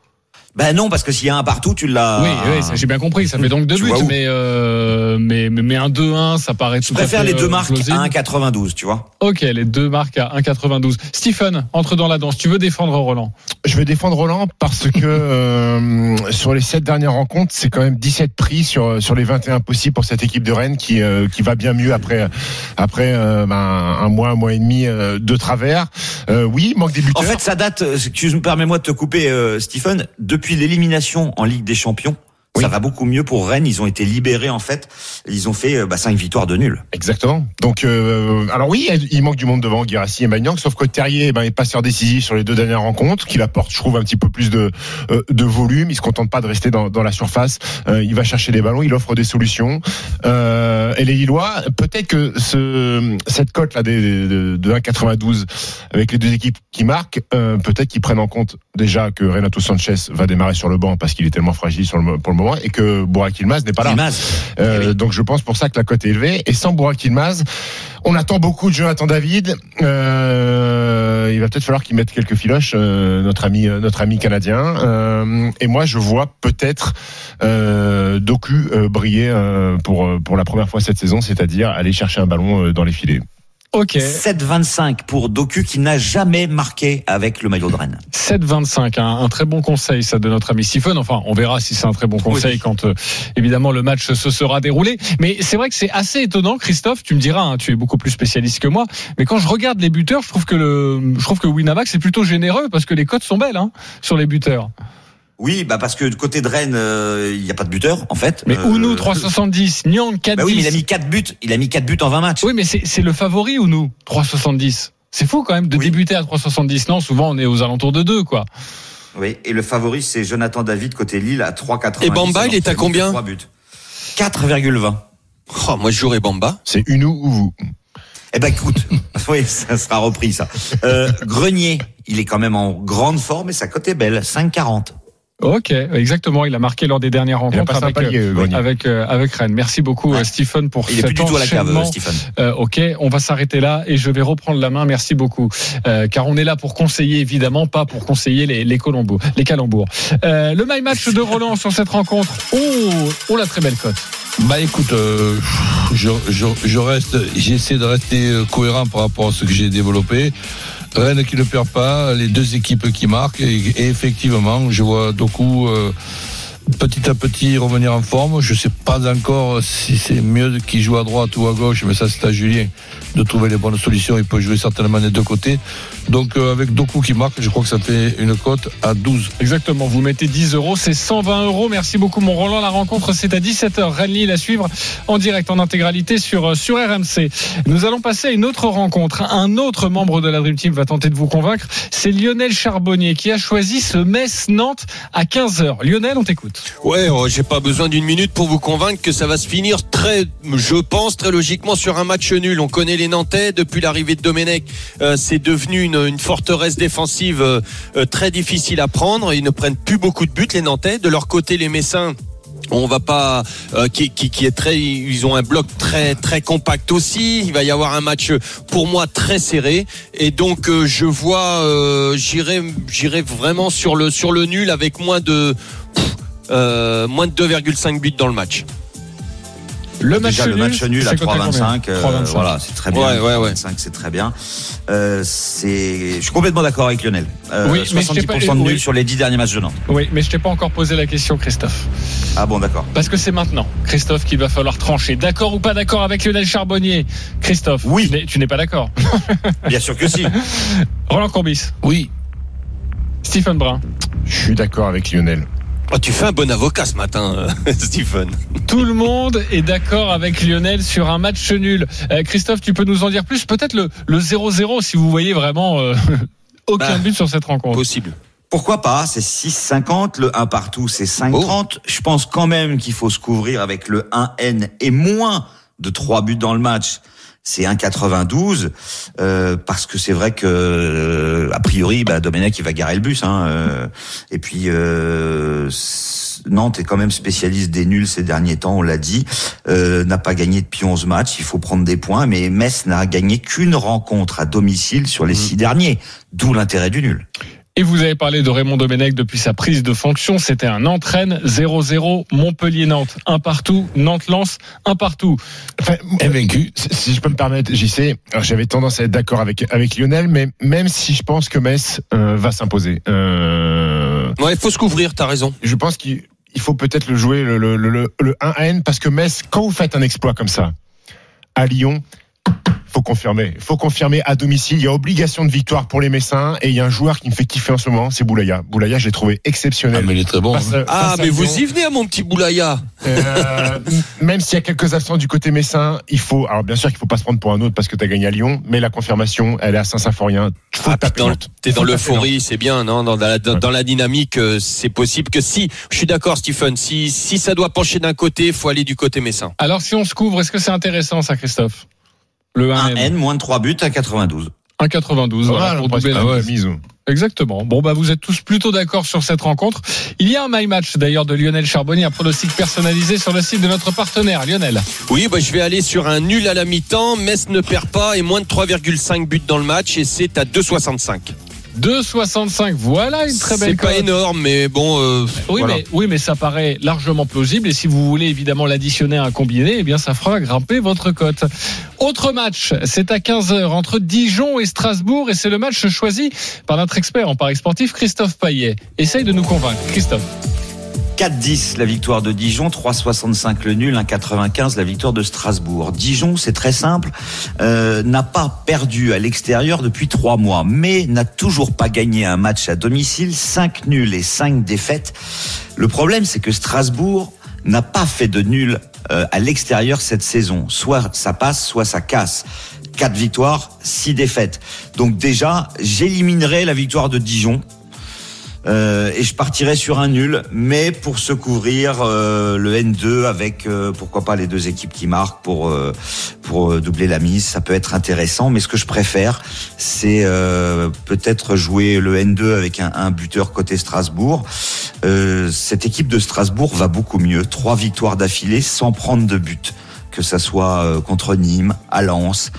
Ben non, parce que s'il y a un partout, tu l'as. Oui, oui, j'ai bien compris. Ça fait donc deux Tu buts, mais, euh, mais mais mais un 2-1, ça paraît Je tout à préfère fait, les deux euh, marques plausible. à 1,92, tu vois. Ok, les deux marques à 1,92. Stephen, entre dans la danse. Tu veux défendre Roland? Je vais défendre Roland parce que [LAUGHS] euh, sur les sept dernières rencontres, c'est quand même 17 prix sur sur les 21 possibles pour cette équipe de Rennes qui euh, qui va bien mieux après après euh, ben, un mois un mois et demi euh, de travers. Euh, oui, manque des buteurs. En fait, ça date, excuse-moi, permets-moi de te couper, euh, Stephen, depuis l'élimination en Ligue des Champions. Ça va beaucoup mieux pour Rennes. Ils ont été libérés en fait. Ils ont fait euh, bah, cinq victoires de nul. Exactement. Donc, euh, alors oui, il manque du monde devant Guirassi et Magnan, sauf que Terrier eh ben, est passeur décisif sur les deux dernières rencontres, qu'il apporte, je trouve, un petit peu plus de, euh, de volume. Il se contente pas de rester dans, dans la surface. Euh, il va chercher des ballons, il offre des solutions. Euh, et les Lillois, peut-être que ce, cette cote là de, de, de 1,92 avec les deux équipes qui marquent, euh, peut-être qu'ils prennent en compte déjà que Renato Sanchez va démarrer sur le banc parce qu'il est tellement fragile sur le, pour le moment. Et que Yilmaz n'est pas là. Euh, Eh oui. Donc je pense pour ça que la cote est élevée. Et sans Burak Yilmaz, on attend beaucoup de Jonathan David. Euh, il va peut-être falloir qu'il mette quelques filoches, euh, notre ami, notre ami canadien. Et moi, je vois peut-être Doku briller pour pour la première fois cette saison, c'est-à-dire aller chercher un ballon dans les filets. Ok. 7,25 pour Doku qui n'a jamais marqué avec le maillot de Rennes. 7-25, un, un très bon conseil ça de notre ami Stephen. Enfin, on verra si c'est un très bon conseil quand euh, évidemment le match se sera déroulé. Mais c'est vrai que c'est assez étonnant, Christophe. Tu me diras, hein, tu es beaucoup plus spécialiste que moi. Mais quand je regarde les buteurs, je trouve que le, je trouve que Winamax est plutôt généreux parce que les cotes sont belles hein, sur les buteurs. Oui, bah parce que du côté de Rennes, euh, il n'y a pas de buteur en fait. Mais Euh, Ounou 370, Nyang 410. Bah oui, mais il a mis 4 buts. Il a mis 4 buts en 20 matchs. Oui, mais c'est c'est le favori Ounou 370. C'est fou quand même de Oui. débuter à 370. Non, souvent on est aux alentours de 2 quoi. Oui, et le favori c'est Jonathan David côté Lille à 3,90. Et Bamba, il est à combien 3 buts. 4,20. Oh, moi, je jouerais Bamba. C'est Unou ou vous? Eh ben écoute, [LAUGHS] oui, ça sera repris ça. Euh, Grenier, il est quand même en grande forme et sa cote est belle, 5,40. Ok, exactement. Il a marqué lors des dernières rencontres avec, palier, euh, avec, euh, avec Rennes. Merci beaucoup, euh, Stephen, pour Il est cet plus du tout à la cave, enchaînement. euh, Stephen. Euh, ok, on va s'arrêter là et je vais reprendre la main. Merci beaucoup, Euh, car on est là pour conseiller évidemment, pas pour conseiller les, les Colombo, les calembours. Euh, le my match de Roland sur cette rencontre. Oh, oh la très belle cote. Bah écoute, euh, je, je, je reste, j'essaie de rester euh, cohérent par rapport à ce que j'ai développé. Rennes. Qui ne perd pas, les deux équipes qui marquent, et, effectivement, je vois Doku euh, petit à petit revenir en forme. Je sais pas encore si c'est mieux qu'il joue à droite ou à gauche, mais ça c'est à Julien de trouver les bonnes solutions. Il peut jouer certainement des deux côtés. Donc euh, avec Doku qui marque, je crois que ça fait une cote à 12. Exactement, vous mettez 10 euros, c'est 120 euros. Merci beaucoup, mon Roland. La rencontre, c'est à 17h. Rennes-Lille à suivre en direct, en intégralité sur, sur RMC. Nous allons passer à une autre rencontre. Un autre membre de la Dream Team va tenter de vous convaincre. C'est Lionel Charbonnier qui a choisi ce Metz-Nantes à 15h. Lionel, on t'écoute. Ouais, oh, j'ai pas besoin d'une minute pour vous convaincre que ça va se finir très, je pense, très logiquement sur un match nul. On connaît les Nantais depuis l'arrivée de Domenech. euh, c'est devenu une, forteresse défensive euh, euh, très difficile à prendre. Ils ne prennent plus beaucoup de buts les Nantais. De leur côté, les Messins. On va pas qui, est très ils ont un bloc très très compact aussi il va y avoir un match pour moi très serré et donc je vois j'irai j'irai vraiment sur le sur le nul avec moins de moins de 2,5 buts dans le match. Le match Déjà, le nul, match nul à c'est coté à combien 3,25. euh, 3,25. voilà, c'est très bien. Ouais, ouais, ouais. 3,25, c'est très bien. Euh, c'est, je suis complètement d'accord avec Lionel. Euh, Oui, mais je t'ai 70% pas- de nul oui. sur les 10 derniers matchs de Nantes. Oui, mais je t'ai pas encore posé la question, Christophe. Ah bon, d'accord. Parce que c'est maintenant, Christophe, qu'il va falloir trancher. D'accord ou pas d'accord avec Lionel Charbonnier? Christophe Oui. Tu n'es- Tu n'es pas d'accord [LAUGHS] Bien sûr que si. Roland Courbis, Oui, Stephen Brun. Je suis d'accord avec Lionel. Oh, tu fais un bon avocat ce matin, euh, [LAUGHS] Stephen. Tout le monde est d'accord avec Lionel sur un match nul. Euh, Christophe, tu peux nous en dire plus? Peut-être le le 0-0 si vous voyez vraiment euh, [LAUGHS] aucun Bah, but sur cette rencontre. Possible. Pourquoi pas? C'est 6,50. Le 1 partout, c'est 5,30. Je pense quand même qu'il faut se couvrir avec le 1N et moins de 3 buts dans le match. C'est 1,92 euh, parce que c'est vrai que euh, a priori, bah, Domenech il va garer le bus. Hein, euh, et puis euh, Nantes est quand même spécialiste des nuls ces derniers temps, on l'a dit. Euh, n'a pas gagné depuis 11 matchs. Il faut prendre des points, mais Metz n'a gagné qu'une rencontre à domicile sur les six derniers. D'où l'intérêt du nul. Et vous avez parlé de Raymond Domenech depuis sa prise de fonction. C'était un entraîne 0-0 Montpellier-Nantes. Un partout. Nantes-Lens, un partout. Enfin, invaincu. si- si je peux me permettre, JC, alors j'avais tendance à être d'accord avec avec Lionel, mais même si je pense que Metz euh, va s'imposer, euh, Ouais, il faut se couvrir, t'as raison. je pense qu'il il faut peut-être le jouer le, le, le, le 1N parce que Metz, quand vous faites un exploit comme ça à Lyon, faut confirmer. faut confirmer à domicile. Il y a obligation de victoire pour les Messins et il y a un joueur qui me fait kiffer en ce moment, c'est Boulaya. Boulaya, je l'ai trouvé Ah, exceptionnel. mais il est très bon. Face hein. Ah, face mais vous Lyon. y venez à mon petit boulaya. Euh, [LAUGHS] même s'il y a quelques absents du côté messin, il faut. Alors bien sûr qu'il faut pas se prendre pour un autre parce que tu as gagné à Lyon, mais la confirmation, elle est à Saint-Symphorien. Ah, t'es dans l'euphorie, c'est bien, non? Dans, la, dans, dans la dynamique, euh, c'est possible que si. Je suis d'accord, Stephen. Si, si ça doit pencher d'un côté, il faut aller du côté messin. Alors si on se couvre, est-ce que c'est intéressant ça, Christophe? Le 1N. 1N, moins de 3 buts à 92. 1,92. Pas Voilà, mal, pour doubler la mise. mise. Exactement. Bon, bah, vous êtes tous plutôt d'accord sur cette rencontre. Il y a un my match d'ailleurs de Lionel Charbonnier, un pronostic personnalisé sur le site de notre partenaire, Lionel. Oui, bah, je vais aller sur un nul à la mi-temps. Metz ne perd pas et moins de 3,5 buts dans le match et c'est à 2,65. 2,65. Voilà une très belle C'est pas énorme, mais bon. euh, Oui, voilà. mais, oui, mais ça paraît largement plausible. Et si vous voulez évidemment l'additionner à un combiné, eh bien, ça fera grimper votre cote. Autre match, c'est à 15h entre Dijon et Strasbourg. Et c'est le match choisi par notre expert en paris sportif, Christophe Paillet. Essaye de nous convaincre, Christophe. 4-10 la victoire de Dijon, 3,65 le nul, 1,95 la victoire de Strasbourg. Dijon, c'est très simple, euh, n'a pas perdu à l'extérieur depuis trois mois, mais n'a toujours pas gagné un match à domicile, 5 nuls et 5 défaites. Le problème, c'est que Strasbourg n'a pas fait de nul euh, à l'extérieur cette saison. Soit ça passe, soit ça casse. 4 victoires, 6 défaites. Donc déjà, j'éliminerai la victoire de Dijon. Euh, et je partirai sur un nul, mais pour se couvrir euh, le N2 avec euh, pourquoi pas les deux équipes qui marquent pour pour doubler la mise, ça peut être intéressant. Mais ce que je préfère, c'est peut-être jouer le N2 avec un, buteur côté Strasbourg. Cette équipe de Strasbourg va beaucoup mieux, trois victoires d'affilée sans prendre de but, que ça soit contre Nîmes, à Lens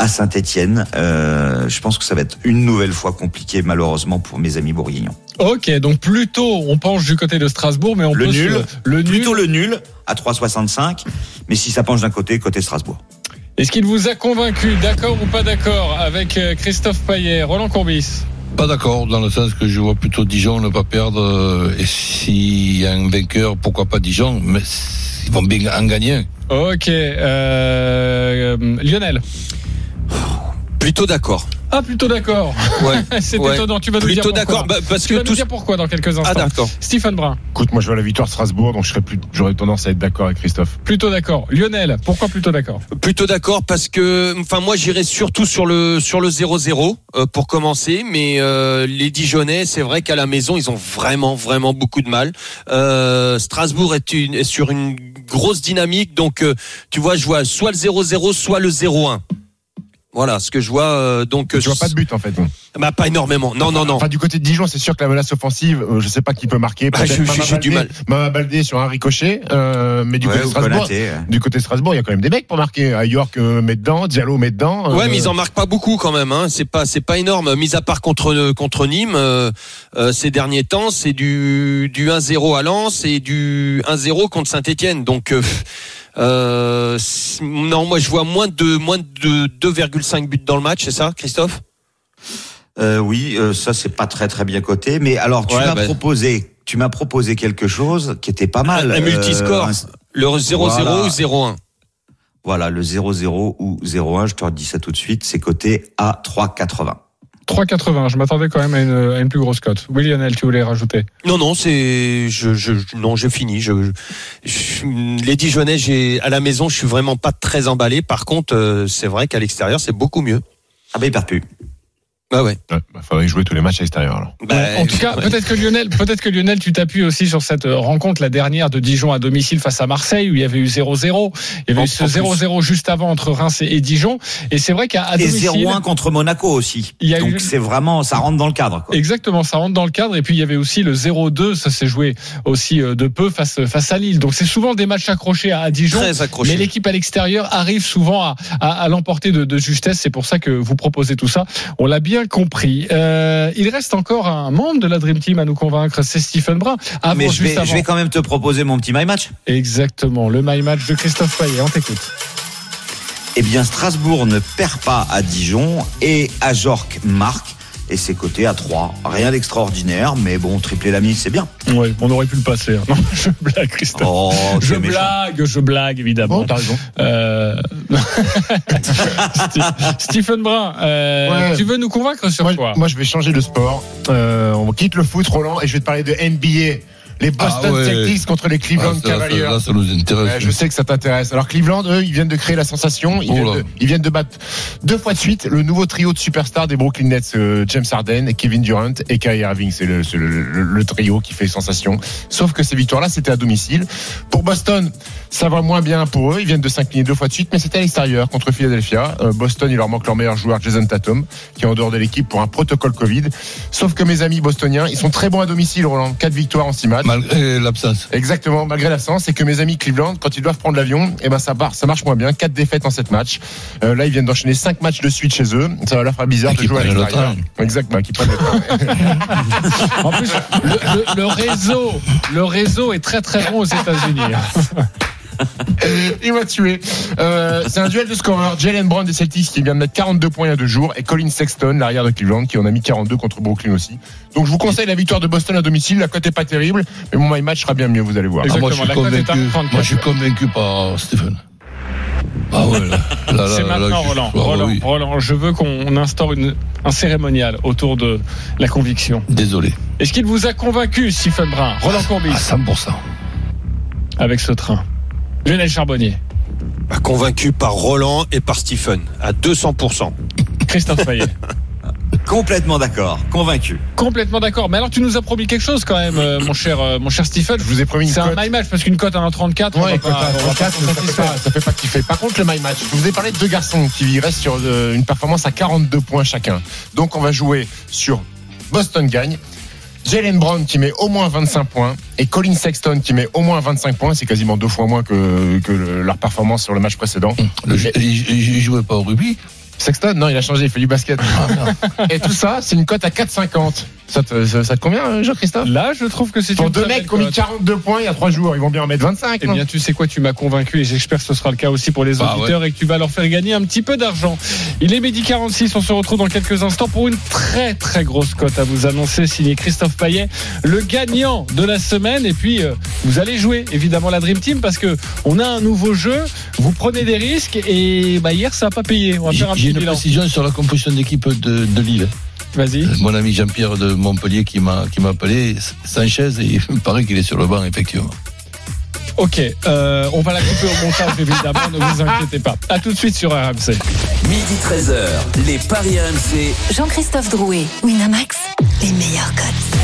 à Saint-Etienne. Euh, je pense que ça va être une nouvelle fois compliqué malheureusement pour mes amis bourguignons. Ok, donc plutôt on penche du côté de Strasbourg, mais on Le peut se- nul, le nul. plutôt le nul à 3,65. Mais si ça penche d'un côté, côté Strasbourg. Est-ce qu'il vous a convaincu, d'accord ou pas d'accord, avec euh, Christophe Paillet, Roland Courbis? Pas d'accord, dans le sens que je vois plutôt Dijon ne pas perdre. euh, Et s'il y a un vainqueur, pourquoi pas Dijon Mais ils vont bien en gagner. Ok, euh, Lionel. Plutôt d'accord. Ah, plutôt d'accord. Ouais. [LAUGHS] C'est Ouais. étonnant. Tu vas nous dire Plutôt pourquoi. d'accord, bah, parce tu que vas nous tout- dire pourquoi dans quelques instants. Ah d'accord. Stephen Brun, Écoute, moi je vois la victoire de Strasbourg, donc je serais plus, j'aurais tendance à être d'accord avec Christophe. plutôt d'accord. Lionel, pourquoi plutôt d'accord? Plutôt d'accord parce que, enfin moi j'irais surtout sur le sur le 0-0 euh, pour commencer, mais euh, les Dijonais, c'est vrai qu'à la maison ils ont vraiment vraiment beaucoup de mal. Euh, Strasbourg est, une, est sur une grosse dynamique, donc euh, tu vois je vois soit le 0-0, soit le 0-1. Voilà ce que je vois. euh, donc Tu vois pas de but en fait. bah, pas énormément. Non non non. Enfin, du côté de Dijon, c'est sûr que la menace offensive, euh, je sais pas qui peut marquer. Bah, je- j'ai du mal. Mama Baldé sur un ricochet, euh, mais du Ouais, côté de ou Strasbourg, du côté de Strasbourg, il y a quand même des mecs pour marquer. À York euh, met dedans, Diallo met dedans. Ouais, euh, mais ils en marquent pas beaucoup quand même. Hein. C'est pas, c'est pas énorme. Mis à part contre contre Nîmes, euh, euh, ces derniers temps, c'est du du 1-0 à Lens et du 1-0 contre Saint-Étienne. Donc euh, non, moi je vois moins de moins de 2,5 buts dans le match, c'est ça, Christophe? Euh, oui, euh, ça c'est pas très très bien coté. Mais alors tu Ouais, m'as bah. proposé, tu m'as proposé quelque chose qui était pas mal. Un, un multiscore, Euh, un- le 0-0 Voilà. ou 0-1. Voilà, le 0-0 ou 0-1, je te redis ça tout de suite, c'est coté à 3,80. 3,80. Je m'attendais quand même à une, à une plus grosse cote. Oui, Lionel, tu voulais rajouter? Non, non, c'est, je, je, non, j'ai fini. Je, je- les Dijonais, j'ai, à la maison, je suis vraiment pas très emballé. Par contre, euh, c'est vrai qu'à l'extérieur, c'est beaucoup mieux. Ah ben il perd plus. Bah ouais. Ouais, bah, faudrait jouer tous les matchs à l'extérieur alors. Bah, en tout cas, peut-être que Lionel, peut-être que Lionel, tu t'appuies aussi sur cette euh, rencontre, la dernière de Dijon à domicile face à Marseille, où il y avait eu 0-0. Il y avait En- eu ce en plus. 0-0 juste avant entre Reims et, et Dijon. Et c'est vrai qu'à à Et domicile. 0-1 contre Monaco aussi. Il y a Donc eu- c'est vraiment, ça rentre dans le cadre. Quoi. Exactement, ça rentre dans le cadre. Et puis il y avait aussi le 0-2, ça s'est joué aussi euh, de peu face face à Lille. Donc c'est souvent des matchs accrochés à, à Dijon. Très accroché. Mais l'équipe à l'extérieur arrive souvent à, à, à l'emporter de, de justesse. C'est pour ça que vous proposez tout ça. On l'a bien compris. Euh, il reste encore un membre de la Dream Team à nous convaincre, c'est Stephen Brun. Avant, Mais je vais, avant. je vais quand même te proposer mon petit my match. Exactement, le my match de Christophe Payet. On t'écoute. Eh bien, Strasbourg ne perd pas à Dijon et Ajorc marque. Et c'est coté à 3. Rien d'extraordinaire, mais bon, tripler la mise, c'est bien. Oui, on aurait pu le passer. hein. [LAUGHS] Non, je blague, Christophe. Oh, je méchant. blague, je blague, évidemment. Bon, t'as raison. Euh... [LAUGHS] Stephen Brun, euh, Ouais. tu veux nous convaincre sur Moi, quoi? moi, je vais changer de sport. Euh, on quitte le foot, Roland, et je vais te parler de NBA. Les Boston Ah ouais. Celtics contre les Cleveland Ah, Cavaliers. là, ça nous intéresse. Ouais, je sais que ça t'intéresse. Alors Cleveland, eux, ils viennent de créer la sensation. Ils, Oh viennent là. de, ils viennent de battre deux fois de suite le nouveau trio de superstars des Brooklyn Nets, euh, James Harden, Kevin Durant et Kyrie Irving. C'est le, c'est le- le- le trio qui fait sensation. Sauf que ces victoires-là, c'était à domicile. Pour Boston, Ça va moins bien pour eux. Ils viennent de s'incliner deux fois de suite, mais c'était à l'extérieur contre Philadelphia. Euh, Boston, il leur manque leur meilleur joueur, Jason Tatum, qui est en dehors de l'équipe pour un protocole Covid. Sauf que mes amis bostoniens, ils sont très bons à domicile, Roland. Quatre victoires en six matchs. Malgré l'absence. Exactement, malgré l'absence. Et que mes amis Cleveland, quand ils doivent prendre l'avion, eh ben ça, part, ça marche moins bien. Quatre défaites en sept matchs. Euh, là, ils viennent d'enchaîner cinq matchs de suite chez eux. Ça va leur faire bizarre Et de jouer à l'extérieur. Exactement, qui prennent le. [LAUGHS] En plus, le, le- le réseau, le réseau est très très bon aux États-Unis. [LAUGHS] Il m'a tué. Euh, c'est un duel de scoreurs. Jalen Brown des Celtics qui vient de mettre 42 points il y a deux jours et Colin Sexton, l'arrière de Cleveland, qui en a mis 42 contre Brooklyn aussi. Donc je vous conseille la victoire de Boston à domicile. La cote est pas terrible, mais mon my match sera bien mieux, vous allez voir. Ah, moi, je Exactement, suis convaincu. 34. Moi, je suis convaincu par Stephen. Ah ouais, là, là, [LAUGHS] là, C'est là, maintenant, je- Roland. Ah, Roland, oui. Roland, je veux qu'on instaure une- un cérémonial autour de la conviction. Désolé. Est-ce qu'il vous a convaincu, Stephen Brun, Roland Courbis, À 100%. avec ce train Lionel Charbonnier, Bah, convaincu par Roland et par Stephen à 200%. Christophe Payet. [LAUGHS] Complètement d'accord, convaincu. Complètement d'accord. Mais alors, tu nous as promis quelque chose quand même, euh, mon cher, euh, mon cher Stephen. Je vous ai promis une C'est un my match parce qu'une cote à 1,34. on va Ouais, pas- cote à on va pas 34, s'en ça fait satisfaire. pas, ça fait pas kiffer. Par contre, le my match, je vous ai parlé de deux garçons qui restent sur euh, une performance à 42 points chacun. Donc, on va jouer sur Boston gagne. Jalen Brown qui met au moins 25 points et Colin Sexton qui met au moins 25 points, c'est quasiment deux fois moins que, que le- leur performance sur le match précédent. Le- il, jouait pas au rugby. Sexton, non, il a changé, il fait du basket. et tout ça, c'est une cote à 4,50. Ça te, ça, ça te convient, euh, Jean-Christophe Là, je trouve que c'est Pour une deux mecs qui ont mis cote. 42 points il y a trois jours, ils vont bien en mettre 25. Eh bien, tu sais quoi, tu m'as convaincu et j'espère que ce sera le cas aussi pour les Bah auditeurs et que tu vas leur faire gagner un petit peu d'argent. Il est midi 46, on se retrouve dans quelques instants pour une très très grosse cote à vous annoncer, signé Christophe Payet, le gagnant de la semaine. Et puis, euh, vous allez jouer évidemment la Dream Team parce que on a un nouveau jeu, vous prenez des risques et bah, hier ça n'a pas payé. On va J'ai faire un j'ai petit une bilan. précision sur la composition d'équipe de, de Lille. Vas-y. Mon ami Jean-Pierre de Montpellier qui m'a qui m'a appelé Sanchez et il me paraît qu'il est sur le banc effectivement. Ok, euh, on va la couper au montage évidemment, ne vous inquiétez pas. À tout de suite sur RMC. Midi 13h, les Paris RMC. Jean-Christophe Drouet, Winamax, les meilleurs cotes.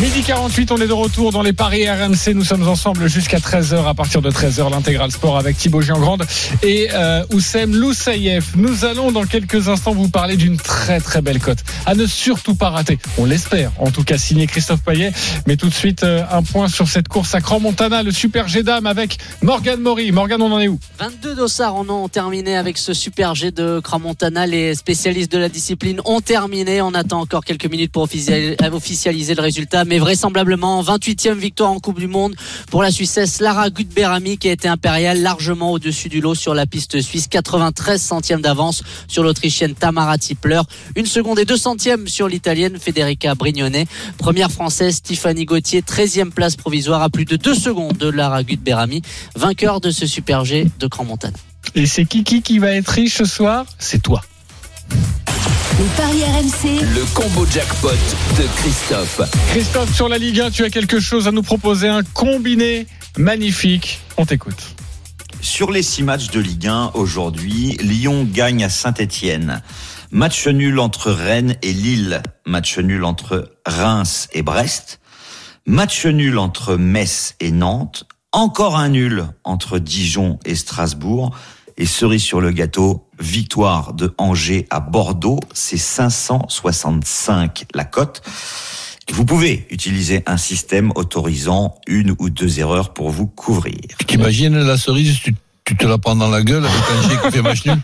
Midi 48, on est de retour dans les paris RMC. Nous sommes ensemble jusqu'à 13h. À partir de 13h, l'intégral sport avec Thibaut Giangrande et euh, Oussem Loussaïef. Nous allons dans quelques instants vous parler d'une très très belle cote. À ne surtout pas rater. On l'espère. En tout cas, signé Christophe Payet. Mais tout de suite, euh, un point sur cette course à Cran Montana, le super G d'âme avec Morgan Mori. Morgan, on en est où? 22 dossards en ont terminé avec ce super G de Cramontana. Les spécialistes de la discipline ont terminé. On attend encore quelques minutes pour officialiser le résultat. Mais vraisemblablement, 28e victoire en Coupe du Monde pour la Suissesse Lara Gutberami qui a été impériale largement au-dessus du lot sur la piste suisse. 93 centièmes d'avance sur l'Autrichienne Tamara Tippler. Une seconde et deux centièmes sur l'Italienne Federica Brignone. Première Française Tiffany Gauthier, 13e place provisoire à plus de deux secondes de Lara Gutberami. Vainqueur de ce super G de Cramontana. Et c'est Kiki qui va être riche ce soir? C'est toi. Les paris RMC, Le combo jackpot de Christophe. Christophe, sur la Ligue 1, tu as quelque chose à nous proposer, un combiné magnifique. On t'écoute. Sur les six matchs de Ligue 1 aujourd'hui, Lyon gagne à Saint-Etienne. Match nul entre Rennes et Lille. Match nul entre Reims et Brest. Match nul entre Metz et Nantes. Encore un nul entre Dijon et Strasbourg. Et cerise sur le gâteau, victoire de Angers à Bordeaux, c'est 565 la cote. Vous pouvez utiliser un système autorisant une ou deux erreurs pour vous couvrir. La cerise, tu te la prends dans la gueule avec un G qui fait match nul [LAUGHS]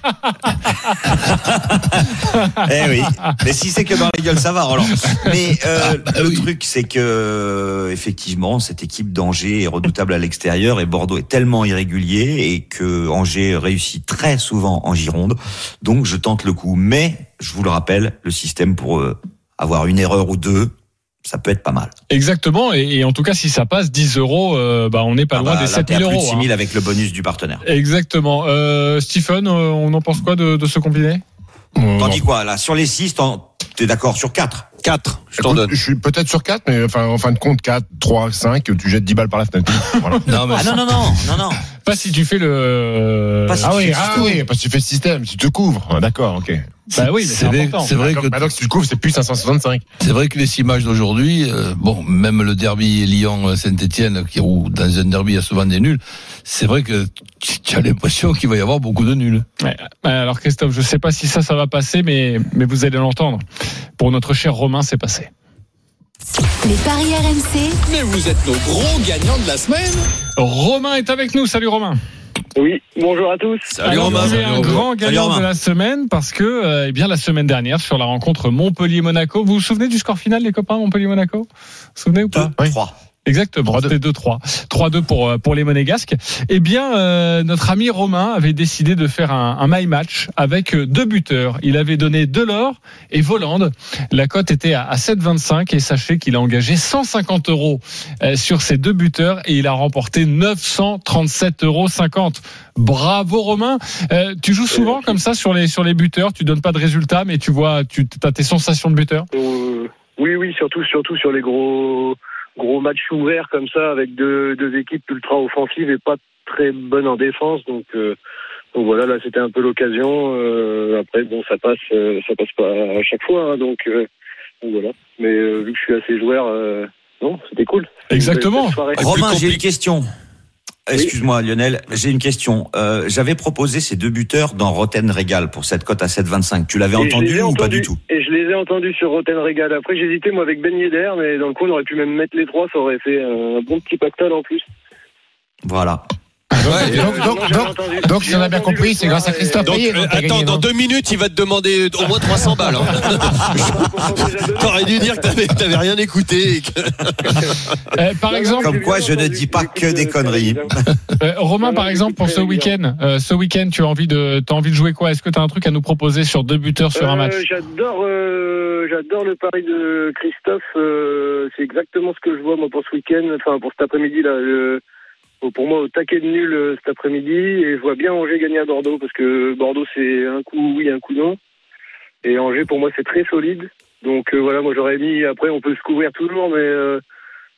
Eh oui, mais si c'est que dans les gueules, ça va, Roland. Mais euh, bah le oui. truc, c'est que euh, effectivement, cette équipe d'Angers est redoutable à l'extérieur et Bordeaux est tellement irrégulier et que Angers réussit très souvent en Gironde. Donc, je tente le coup. Mais je vous le rappelle, le système pour euh, avoir une erreur ou deux, ça peut être pas mal. Exactement, et, et en tout cas, si ça passe 10 euros, euh, bah, on n'est pas Ah loin bah, des là, t'es à 7000 plus de euros. 6 000 hein. avec le bonus du partenaire. Exactement. Euh, Stephen, euh, on en pense quoi de, de ce combiné? T'en dis quoi là? Sur les 6, t'es d'accord sur 4 4, je t'en donne. Je suis peut-être sur 4, mais enfin, en fin de compte, 4, 3, 5, tu jettes 10 balles par la fenêtre. [LAUGHS] Voilà. Non mais Ah non, non, non, non, non. Pas si tu fais le. Pas si Ah tu oui, fais ah oui, parce que tu fais le système, tu te couvres. Ah, D'accord, ok. Bah oui, c'est vrai, que Maintenant que tu te couvres, c'est plus 565. c'est vrai que les images d'aujourd'hui, euh, bon, même le derby Lyon-Saint-Etienne, qui où dans un derby il y a souvent des nuls, c'est vrai que tu tu as l'impression qu'il va y avoir beaucoup de nuls. Ouais. Alors Christophe, je sais pas si ça, ça va passer, mais, mais vous allez l'entendre. Pour notre cher Romain, c'est passé. Les paris RMC, Mais vous êtes nos gros gagnants de la semaine. Romain est avec nous. Salut Romain. Oui, bonjour à tous. Salut Alors, Romain. tu es un grand gagnant de la semaine parce que, euh, eh bien, la semaine dernière, sur la rencontre Montpellier-Monaco, vous vous souvenez du score final, les copains, Montpellier-Monaco? Vous vous souvenez ou pas? 2, 3. Exactement, 3-2. c'était 2-3. 3-2 pour, euh, pour les Monégasques. Eh bien, euh, notre ami Romain avait décidé de faire un, un my match avec euh, deux buteurs. Il avait donné Delors et Volande. La cote était à, à 7,25 et sachez qu'il a engagé 150 euros euh, sur ces deux buteurs et il a remporté 937,50 euros. Bravo Romain. Euh, tu joues souvent comme ça sur les, sur les buteurs? Tu donnes pas de résultats, mais tu vois, tu as tes sensations de buteur? Euh, oui, oui, surtout, surtout sur les gros, gros matchs ouverts comme ça, avec deux, deux équipes ultra offensives et pas très bonnes en défense. Donc, euh, donc voilà, là, c'était un peu l'occasion. Euh, après, bon, ça passe, euh, ça passe pas à chaque fois. hein, donc, euh, donc voilà. Mais euh, vu que je suis assez joueur, euh, non, c'était cool. Exactement. Romain, j'ai une question. Excuse-moi Lionel, j'ai une question. Euh, J'avais proposé ces deux buteurs dans Roten Régal pour cette cote à 7,25. Tu l'avais entendu ou pas du tout? Et je les ai entendus sur Rotten Regal. Après, j'hésitais, moi, avec Ben Yedder, mais dans le coup, on aurait pu même mettre les trois, ça aurait fait un bon petit pactole en plus. Voilà. Ouais, donc, donc, donc, donc, si on a bien compris, c'est grâce à Christophe Donc, Payet. euh, attends, gagné, dans deux minutes, il va te demander au moins 300 balles. hein. [LAUGHS] [LAUGHS] T'aurais dû dire que t'avais, t'avais rien écouté. et que- [LAUGHS] Euh, par exemple, Comme quoi, je ne dis pas que des conneries. Euh, Romain, par exemple, pour ce week-end, euh, ce week-end, tu as envie de, t'as envie de jouer quoi? Est-ce que tu as un truc à nous proposer sur deux buteurs sur un match? Euh, J'adore, euh, j'adore le pari de Christophe. euh, c'est exactement ce que je vois moi pour ce week-end, enfin pour cet après-midi là. le- pour moi, au taquet de nul euh, cet après-midi, et je vois bien Angers gagner à Bordeaux parce que Bordeaux c'est un coup oui, un coup non, et Angers pour moi c'est très solide. Donc euh, voilà, moi j'aurais mis. Après, on peut se couvrir toujours, mais euh,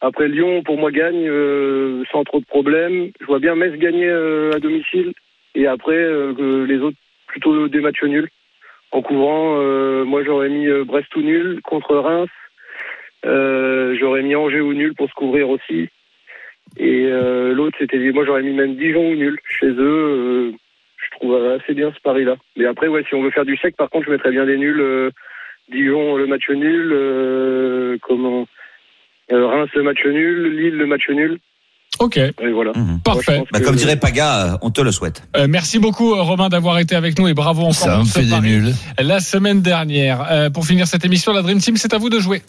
après Lyon pour moi gagne euh, sans trop de problèmes. Je vois bien Metz gagner euh, à domicile, et après les autres plutôt des matchs nuls en couvrant. moi, j'aurais mis Brest ou nul contre Reims. J'aurais mis Angers ou nul pour se couvrir aussi. Et euh, l'autre, c'était moi, j'aurais mis même Dijon ou nul chez eux. euh, je trouve assez bien ce pari-là. Mais après, ouais, si on veut faire du sec, par contre, je mettrais bien des nuls. euh, Dijon le match nul, euh, comment euh, Reims le match nul, Lille le match nul. Ok, Et voilà. Mhm. Parfait. Bah, que- comme dirait Paga, on te le souhaite. Euh, merci beaucoup Romain d'avoir été avec nous et bravo encore Ça pour ce fait des nuls. La semaine dernière, Euh, pour finir cette émission, la Dream Team, c'est à vous de jouer.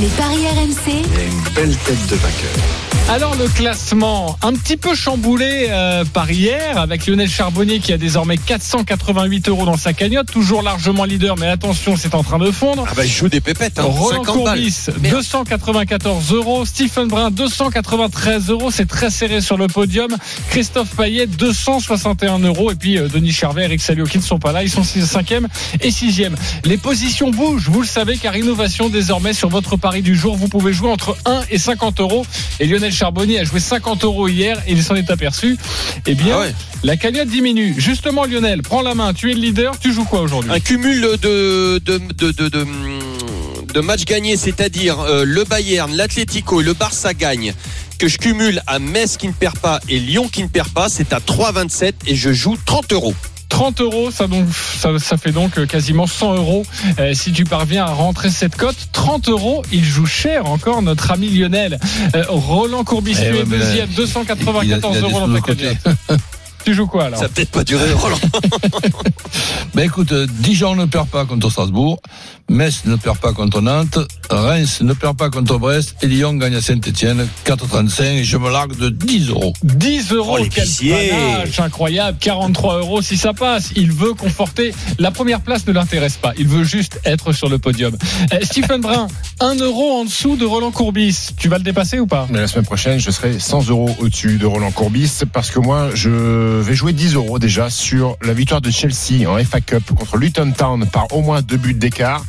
les paris RMC, une belle tête de vainqueur. Alors le classement, un petit peu chamboulé euh, par hier, avec Lionel Charbonnier qui a désormais 488 euros dans sa cagnotte, toujours largement leader, mais attention, c'est en train de fondre. Ah bah, il joue des pépettes, hein. Roland 50 balles. Courbis, Merde. 294 euros. Stephen Brun, 293 euros. C'est très serré sur le podium. Christophe Payet, 261 euros. Et puis euh, Denis Charvet, Eric Salio qui ne sont pas là. Ils sont 5e et 6e. Les positions bougent, vous le savez, car innovation désormais sur votre pari du jour. Vous pouvez jouer entre 1 et 50 euros. Et Lionel Charbonnier a joué 50 euros hier et il s'en est aperçu. Eh bien, Ah ouais. la cagnotte diminue. Justement, Lionel, prends la main. Tu es le leader. Tu joues quoi aujourd'hui Un cumul de, de, de, de, de, de matchs gagnés, c'est-à-dire euh, le Bayern, l'Atlético et le Barça gagnent, que je cumule à Metz qui ne perd pas et Lyon qui ne perd pas, c'est à 3,27 et je joue 30 euros. 30 euros, ça, donc, ça, ça fait donc euh, quasiment 100 euros euh, si tu parviens à rentrer cette cote. 30 euros, il joue cher encore notre ami Lionel. Euh, Roland Courbis, Eh ouais, deuxième, il a- 294 il a euros dans ta. Tu joues quoi alors Ça peut-être pas duré, Roland. [LAUGHS] Ben écoute, euh, Dijon ne perd pas contre Strasbourg, Metz ne perd pas contre Nantes, Reims ne perd pas contre Brest et Lyon gagne à Saint-Etienne 4,35 et je me largue de 10 euros. 10 euros, Oh, quel panache incroyable, 43 euros si ça passe. Il veut conforter. La première place ne l'intéresse pas. Il veut juste être sur le podium. Euh, Stephen Brun, 1 euro en dessous de Roland Courbis. Tu vas le dépasser ou pas? Mais la semaine prochaine, je serai 100 euros au-dessus de Roland Courbis parce que moi, je vais jouer 10 euros déjà sur la victoire de Chelsea en FA Cup contre Luton Town par au moins deux buts d'écart.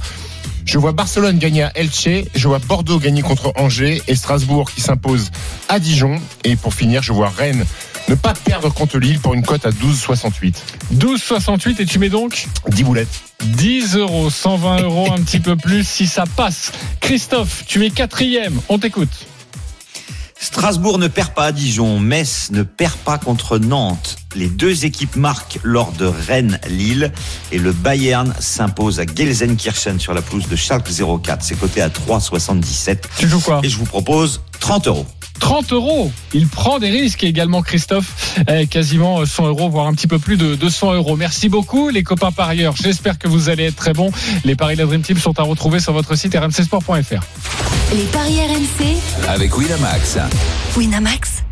Je vois Barcelone gagner à Elche, je vois Bordeaux gagner contre Angers et Strasbourg qui s'impose à Dijon. Et pour finir, je vois Rennes Ne pas perdre contre Lille pour une cote à 12,68. 12,68 et tu mets donc 10 boulettes. 10 euros, 120 euros, un petit peu plus si ça passe. Christophe, tu es quatrième, on t'écoute. Strasbourg ne perd pas à Dijon, Metz ne perd pas contre Nantes. Les deux équipes marquent lors de Rennes-Lille et le Bayern s'impose à Gelsenkirchen sur la pelouse de Schalke 04. C'est coté à 3,77. Tu joues quoi? Et je vous propose 30 euros. 30 euros. Il prend des risques également, Christophe. Eh, quasiment 100 euros, voire un petit peu plus de 200 euros. Merci beaucoup, les copains parieurs. J'espère que vous allez être très bons. Les paris de la Dream Team sont à retrouver sur votre site rmcsport.fr. Les paris RMC, avec Winamax. Winamax,